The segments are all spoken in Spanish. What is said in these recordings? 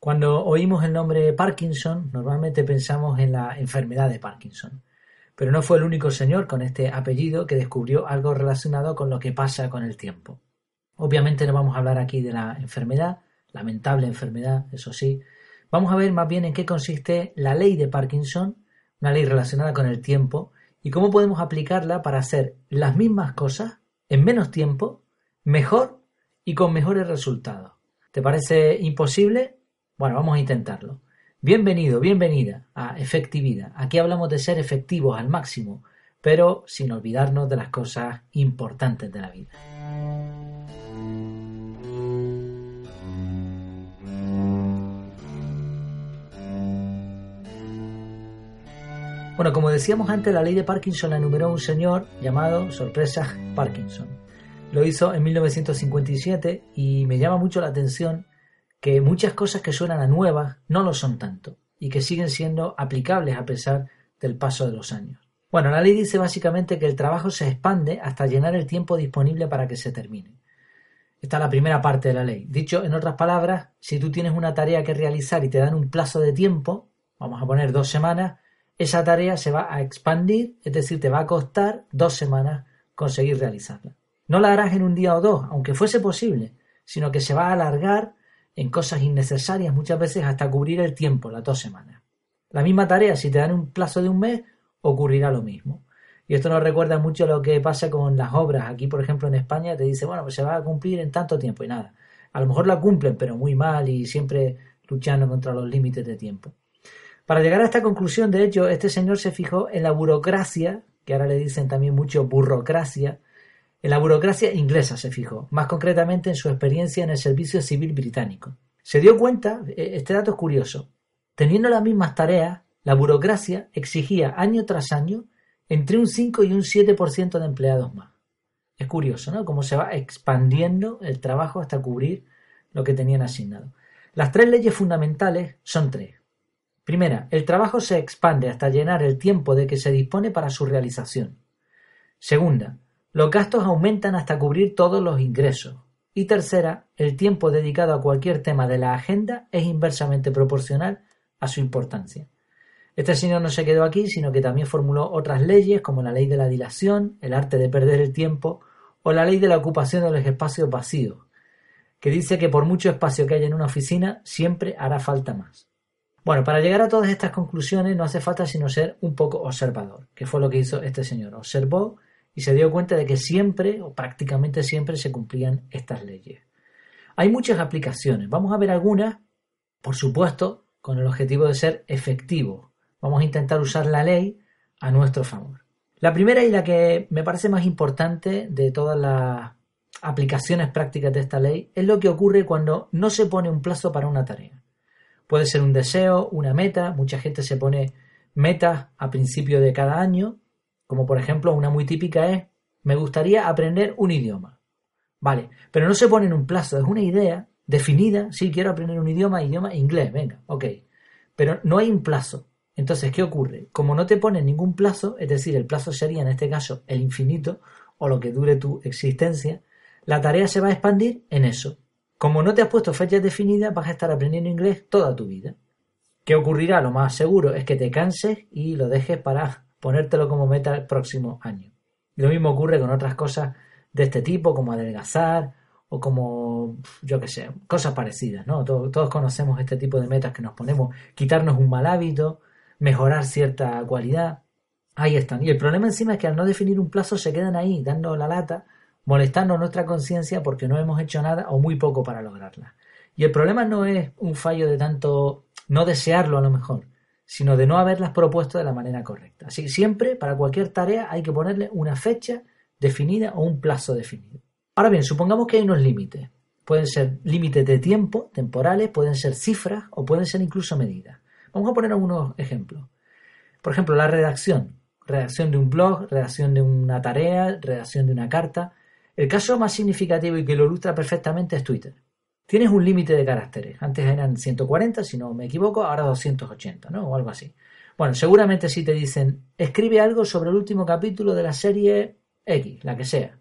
Cuando oímos el nombre Parkinson, normalmente pensamos en la enfermedad de Parkinson. Pero no fue el único señor con este apellido que descubrió algo relacionado con lo que pasa con el tiempo. Obviamente no vamos a hablar aquí de la enfermedad, lamentable enfermedad, eso sí. Vamos a ver más bien en qué consiste la ley de Parkinson, una ley relacionada con el tiempo, y cómo podemos aplicarla para hacer las mismas cosas en menos tiempo, mejor y con mejores resultados. ¿Te parece imposible? Bueno, vamos a intentarlo. Bienvenido, bienvenida a Efectividad. Aquí hablamos de ser efectivos al máximo, pero sin olvidarnos de las cosas importantes de la vida. Bueno, como decíamos antes, la ley de Parkinson la enumeró un señor llamado, sorpresa, Parkinson. Lo hizo en 1957 y me llama mucho la atención que muchas cosas que suenan a nuevas no lo son tanto y que siguen siendo aplicables a pesar del paso de los años. Bueno, la ley dice básicamente que el trabajo se expande hasta llenar el tiempo disponible para que se termine. Esta es la primera parte de la ley. Dicho en otras palabras, si tú tienes una tarea que realizar y te dan un plazo de tiempo, vamos a poner dos semanas, esa tarea se va a expandir, es decir, te va a costar dos semanas conseguir realizarla. No la harás en un día o dos, aunque fuese posible, sino que se va a alargar en cosas innecesarias muchas veces hasta cubrir el tiempo, las dos semanas. La misma tarea, si te dan un plazo de un mes, ocurrirá lo mismo. Y esto nos recuerda mucho lo que pasa con las obras. Aquí, por ejemplo, en España te dice, bueno, pues se va a cumplir en tanto tiempo y nada. A lo mejor la cumplen, pero muy mal y siempre luchando contra los límites de tiempo. Para llegar a esta conclusión, de hecho, este señor se fijó en la burocracia, que ahora le dicen también mucho burocracia, en la burocracia inglesa se fijó, más concretamente en su experiencia en el Servicio Civil Británico. Se dio cuenta, e, este dato es curioso, teniendo las mismas tareas, la burocracia exigía año tras año entre un 5 y un 7% de empleados más. Es curioso, ¿no? Cómo se va expandiendo el trabajo hasta cubrir lo que tenían asignado. Las tres leyes fundamentales son tres. Primera, el trabajo se expande hasta llenar el tiempo de que se dispone para su realización. Segunda, los gastos aumentan hasta cubrir todos los ingresos. Y tercera, el tiempo dedicado a cualquier tema de la agenda es inversamente proporcional a su importancia. Este señor no se quedó aquí, sino que también formuló otras leyes como la ley de la dilación, el arte de perder el tiempo o la ley de la ocupación de los espacios vacíos, que dice que por mucho espacio que haya en una oficina, siempre hará falta más. Bueno, para llegar a todas estas conclusiones no hace falta sino ser un poco observador, que fue lo que hizo este señor. Observó y se dio cuenta de que siempre o prácticamente siempre se cumplían estas leyes. Hay muchas aplicaciones. Vamos a ver algunas, por supuesto, con el objetivo de ser efectivos. Vamos a intentar usar la ley a nuestro favor. La primera y la que me parece más importante de todas las aplicaciones prácticas de esta ley es lo que ocurre cuando no se pone un plazo para una tarea. Puede ser un deseo, una meta, mucha gente se pone metas a principio de cada año, como por ejemplo una muy típica es, me gustaría aprender un idioma. Vale, pero no se pone en un plazo, es una idea definida, sí, quiero aprender un idioma, idioma inglés, venga, ok. Pero no hay un plazo. Entonces, ¿qué ocurre? Como no te ponen ningún plazo, es decir, el plazo sería en este caso el infinito o lo que dure tu existencia, la tarea se va a expandir en eso. Como no te has puesto fechas definidas, vas a estar aprendiendo inglés toda tu vida. ¿Qué ocurrirá? Lo más seguro es que te canses y lo dejes para ponértelo como meta el próximo año. Lo mismo ocurre con otras cosas de este tipo, como adelgazar o como, yo qué sé, cosas parecidas, ¿no? Todos, todos, conocemos este tipo de metas que nos ponemos, quitarnos un mal hábito, mejorar cierta cualidad. Ahí están. Y el problema encima es que al no definir un plazo se quedan ahí, dando la lata molestando nuestra conciencia porque no hemos hecho nada o muy poco para lograrla. Y el problema no es un fallo de tanto no desearlo a lo mejor, sino de no haberlas propuesto de la manera correcta. Así que siempre, para cualquier tarea, hay que ponerle una fecha definida o un plazo definido. Ahora bien, supongamos que hay unos límites. Pueden ser límites de tiempo, temporales, pueden ser cifras o pueden ser incluso medidas. Vamos a poner algunos ejemplos. Por ejemplo, la redacción. Redacción de un blog, redacción de una tarea, redacción de una carta. El caso más significativo y que lo ilustra perfectamente es Twitter. Tienes un límite de caracteres. Antes eran 140, si no me equivoco, ahora 280, ¿no? O algo así. Bueno, seguramente si te dicen, escribe algo sobre el último capítulo de la serie X, la que sea.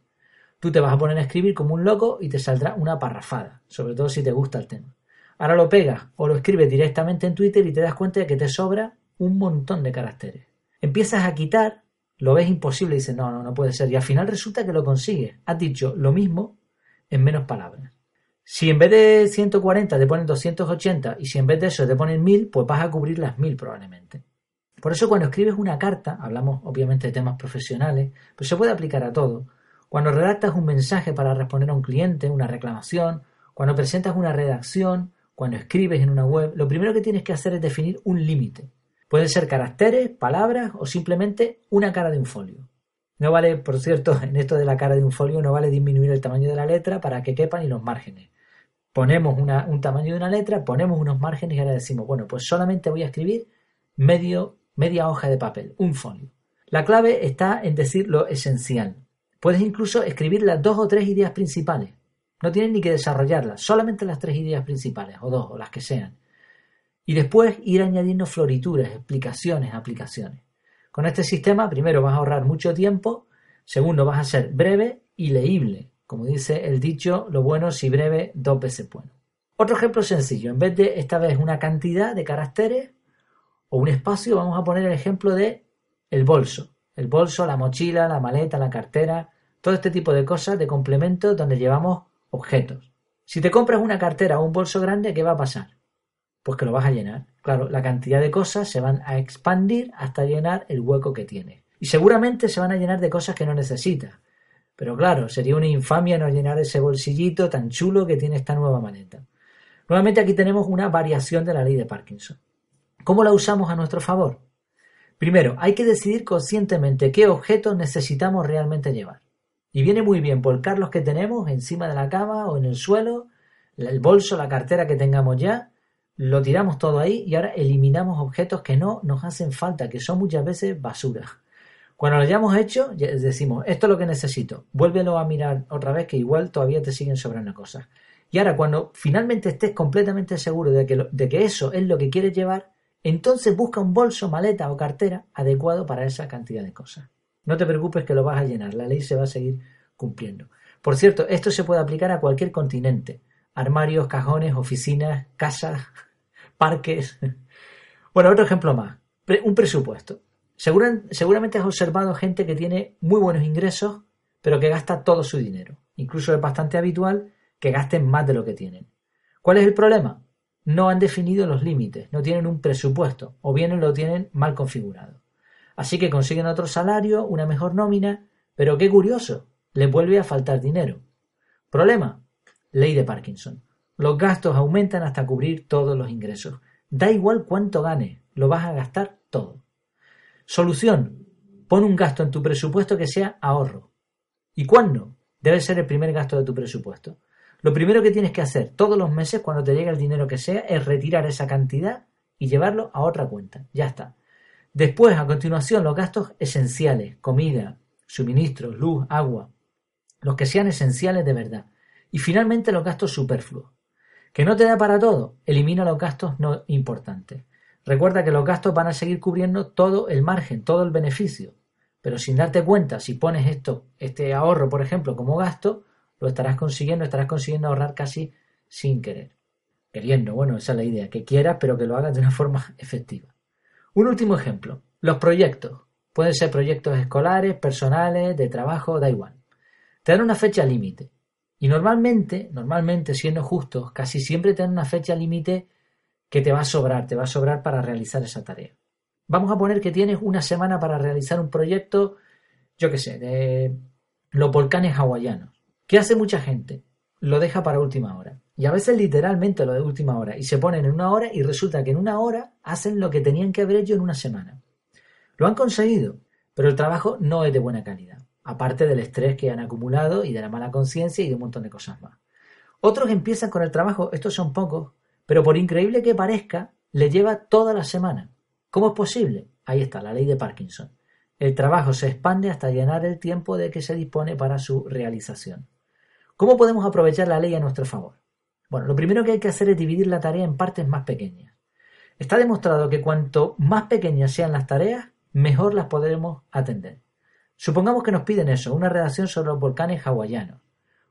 Tú te vas a poner a escribir como un loco y te saldrá una parrafada, sobre todo si te gusta el tema. Ahora lo pegas o lo escribes directamente en Twitter y te das cuenta de que te sobra un montón de caracteres. Empiezas a quitar, lo ves imposible y dices, no, no, no puede ser. Y al final resulta que lo consigues. Has dicho lo mismo en menos palabras. Si en vez de 140 te ponen 280 y si en vez de eso te ponen 1000, pues vas a cubrir las 1000 probablemente. Por eso cuando escribes una carta, hablamos obviamente de temas profesionales, pero se puede aplicar a todo. Cuando redactas un mensaje para responder a un cliente, una reclamación, cuando presentas una redacción, cuando escribes en una web, lo primero que tienes que hacer es definir un límite. Pueden ser caracteres, palabras o simplemente una cara de un folio. No vale, por cierto, en esto de la cara de un folio no vale disminuir el tamaño de la letra para que quepan y los márgenes. Ponemos un tamaño de una letra, ponemos unos márgenes y ahora decimos, bueno, pues solamente voy a escribir medio, media hoja de papel, un folio. La clave está en decir lo esencial. Puedes incluso escribir las dos o tres ideas principales. No tienes ni que desarrollarlas, solamente las tres ideas principales, o dos, o las que sean. Y después ir añadiendo florituras, explicaciones, aplicaciones. Con este sistema, primero vas a ahorrar mucho tiempo, segundo vas a ser breve y leíble. Como dice el dicho, lo bueno si breve, dos veces bueno. Otro ejemplo sencillo, en vez de esta vez una cantidad de caracteres o un espacio, vamos a poner el ejemplo de el bolso. El bolso, la mochila, la maleta, la cartera, todo este tipo de cosas de complementos donde llevamos objetos. Si te compras una cartera o un bolso grande, ¿qué va a pasar? Pues que lo vas a llenar. Claro, la cantidad de cosas se van a expandir hasta llenar el hueco que tiene. Y seguramente se van a llenar de cosas que no necesitas. Pero claro, sería una infamia no llenar ese bolsillito tan chulo que tiene esta nueva maleta. Nuevamente aquí tenemos una variación de la ley de Parkinson. ¿Cómo la usamos a nuestro favor? Primero, hay que decidir conscientemente qué objetos necesitamos realmente llevar. Y viene muy bien volcar los que tenemos encima de la cama o en el suelo, el bolso, la cartera que tengamos ya, lo tiramos todo ahí y ahora eliminamos objetos que no nos hacen falta, que son muchas veces basura. Cuando lo hayamos hecho, decimos, esto es lo que necesito, vuélvelo a mirar otra vez que igual todavía te siguen sobrando cosas. Y ahora cuando finalmente estés completamente seguro de que, de que eso es lo que quieres llevar, entonces busca un bolso, maleta o cartera adecuado para esa cantidad de cosas. No te preocupes que lo vas a llenar, la ley se va a seguir cumpliendo. Por cierto, esto se puede aplicar a cualquier continente. Armarios, cajones, oficinas, casas, parques. Bueno, otro ejemplo más. Un presupuesto seguramente has observado gente que tiene muy buenos ingresos, pero que gasta todo su dinero. Incluso es bastante habitual que gasten más de lo que tienen. ¿Cuál es el problema? No han definido los límites, no tienen un presupuesto, o bien lo tienen mal configurado. Así que consiguen otro salario, una mejor nómina, pero qué curioso, les vuelve a faltar dinero. Problema, ley de Parkinson. Los gastos aumentan hasta cubrir todos los ingresos. Da igual cuánto gane, lo vas a gastar todo. Solución. Pon un gasto en tu presupuesto que sea ahorro. ¿Y cuándo? Debe ser el primer gasto de tu presupuesto. Lo primero que tienes que hacer todos los meses cuando te llegue el dinero que sea es retirar esa cantidad y llevarlo a otra cuenta. Ya está. Después, a continuación, los gastos esenciales, comida, suministros, luz, agua, los que sean esenciales de verdad. Y finalmente los gastos superfluos. ¿Que no te da para todo? Elimina los gastos no importantes. Recuerda que los gastos van a seguir cubriendo todo el margen, todo el beneficio. Pero sin darte cuenta, si pones esto, este ahorro, por ejemplo, como gasto, lo estarás consiguiendo, estarás consiguiendo ahorrar casi sin querer. Queriendo, bueno, esa es la idea, que quieras, pero que lo hagas de una forma efectiva. Un último ejemplo, los proyectos. Pueden ser proyectos escolares, personales, de trabajo, da igual. Te dan una fecha límite. Y normalmente, normalmente, siendo justos, casi siempre te dan una fecha límite que te va a sobrar, te va a sobrar para realizar esa tarea. Vamos a poner que tienes una semana para realizar un proyecto, yo qué sé, de los volcanes hawaianos. ¿Qué hace mucha gente? Lo deja para última hora. Y a veces literalmente lo de última hora. Y se ponen en una hora y resulta que en una hora hacen lo que tenían que haber hecho en una semana. Lo han conseguido, pero el trabajo no es de buena calidad. Aparte del estrés que han acumulado y de la mala conciencia y de un montón de cosas más. Otros empiezan con el trabajo, estos son pocos, pero por increíble que parezca, le lleva toda la semana. ¿Cómo es posible? Ahí está, la ley de Parkinson. El trabajo se expande hasta llenar el tiempo de que se dispone para su realización. ¿Cómo podemos aprovechar la ley a nuestro favor? Bueno, lo primero que hay que hacer es dividir la tarea en partes más pequeñas. Está demostrado que cuanto más pequeñas sean las tareas, mejor las podremos atender. Supongamos que nos piden eso, una redacción sobre los volcanes hawaianos.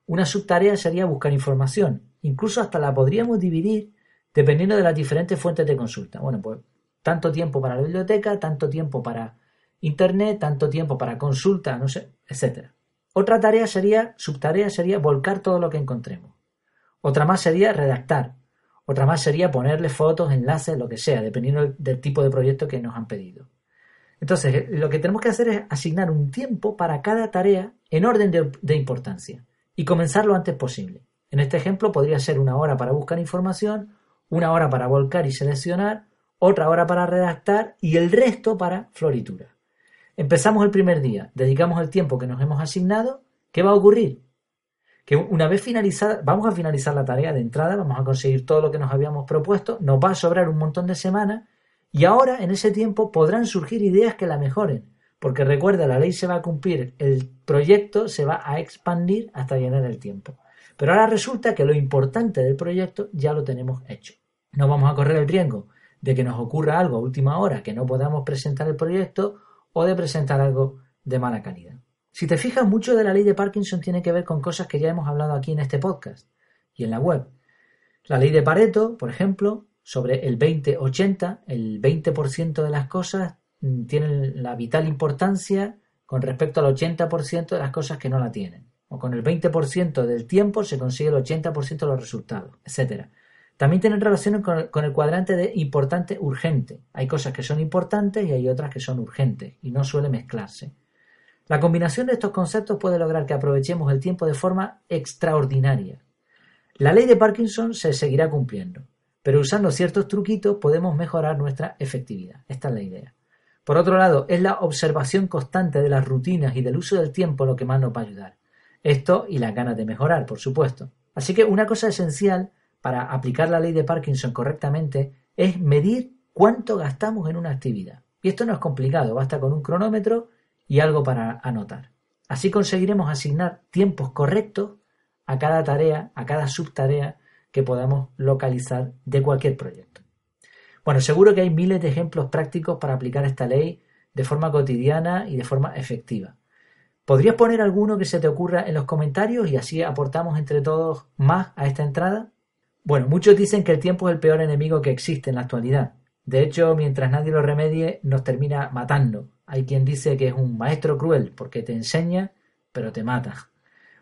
Una subtarea sería buscar información. Incluso hasta la podríamos dividir dependiendo de las diferentes fuentes de consulta. Bueno, pues tanto tiempo para la biblioteca, tanto tiempo para internet, tanto tiempo para consulta, no sé, etcétera. Otra tarea sería, subtarea sería volcar todo lo que encontremos. Otra más sería redactar. Otra más sería ponerle fotos, enlaces, lo que sea, dependiendo del tipo de proyecto que nos han pedido. Entonces, lo que tenemos que hacer es asignar un tiempo para cada tarea en orden de, importancia y comenzar lo antes posible. En este ejemplo podría ser una hora para buscar información, una hora para volcar y seleccionar, otra hora para redactar y el resto para floritura. Empezamos el primer día, dedicamos el tiempo que nos hemos asignado, ¿qué va a ocurrir? Que una vez finalizada, vamos a finalizar la tarea de entrada, vamos a conseguir todo lo que nos habíamos propuesto, nos va a sobrar un montón de semanas y ahora, en ese tiempo, podrán surgir ideas que la mejoren, porque recuerda, la ley se va a cumplir, el proyecto se va a expandir hasta llenar el tiempo. Pero ahora resulta que lo importante del proyecto ya lo tenemos hecho. No vamos a correr el riesgo de que nos ocurra algo a última hora, que no podamos presentar el proyecto o de presentar algo de mala calidad. Si te fijas, mucho de la ley de Parkinson tiene que ver con cosas que ya hemos hablado aquí en este podcast y en la web. La ley de Pareto, por ejemplo, sobre el 20-80, el 20% de las cosas mm, tienen la vital importancia con respecto al 80% de las cosas que no la tienen. O con el 20% del tiempo se consigue el 80% de los resultados, etc. También tienen relación con con el cuadrante de importante urgente. Hay cosas que son importantes y hay otras que son urgentes y no suele mezclarse. La combinación de estos conceptos puede lograr que aprovechemos el tiempo de forma extraordinaria. La ley de Parkinson se seguirá cumpliendo pero usando ciertos truquitos podemos mejorar nuestra efectividad. Esta es la idea. Por otro lado, es la observación constante de las rutinas y del uso del tiempo lo que más nos va a ayudar. Esto y las ganas de mejorar, por supuesto. Así que una cosa esencial para aplicar la ley de Parkinson correctamente es medir cuánto gastamos en una actividad. Y esto no es complicado, basta con un cronómetro y algo para anotar. Así conseguiremos asignar tiempos correctos a cada tarea, a cada subtarea que podamos localizar de cualquier proyecto. Bueno, seguro que hay miles de ejemplos prácticos para aplicar esta ley de forma cotidiana y de forma efectiva. ¿Podrías poner alguno que se te ocurra en los comentarios y así aportamos entre todos más a esta entrada? Bueno, muchos dicen que el tiempo es el peor enemigo que existe en la actualidad. De hecho, mientras nadie lo remedie, nos termina matando. Hay quien dice que es un maestro cruel porque te enseña, pero te mata.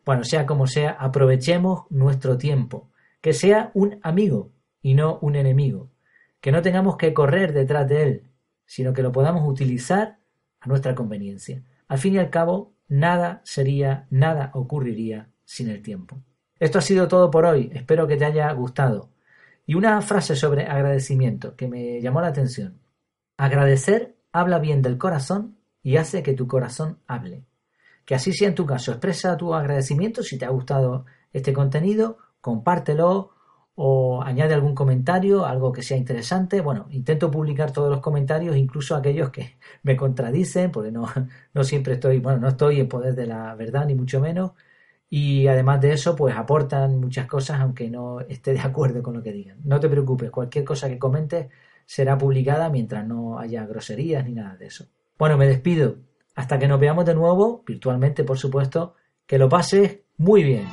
Bueno, sea como sea, aprovechemos nuestro tiempo que sea un amigo y no un enemigo, que no tengamos que correr detrás de él, sino que lo podamos utilizar a nuestra conveniencia. Al fin y al cabo, nada sería, nada ocurriría sin el tiempo. Esto ha sido todo por hoy, espero que te haya gustado. Y una frase sobre agradecimiento que me llamó la atención. Agradecer habla bien del corazón y hace que tu corazón hable. Que así sea en tu caso. Expresa tu agradecimiento si te ha gustado este contenido compártelo o añade algún comentario, algo que sea interesante. Bueno, intento publicar todos los comentarios, incluso aquellos que me contradicen, porque no, no siempre estoy, bueno, no estoy en poder de la verdad, ni mucho menos. Y además de eso, pues aportan muchas cosas, aunque no esté de acuerdo con lo que digan. No te preocupes, cualquier cosa que comentes será publicada mientras no haya groserías ni nada de eso. Bueno, me despido. Hasta que nos veamos de nuevo, virtualmente por supuesto, que lo pases muy bien.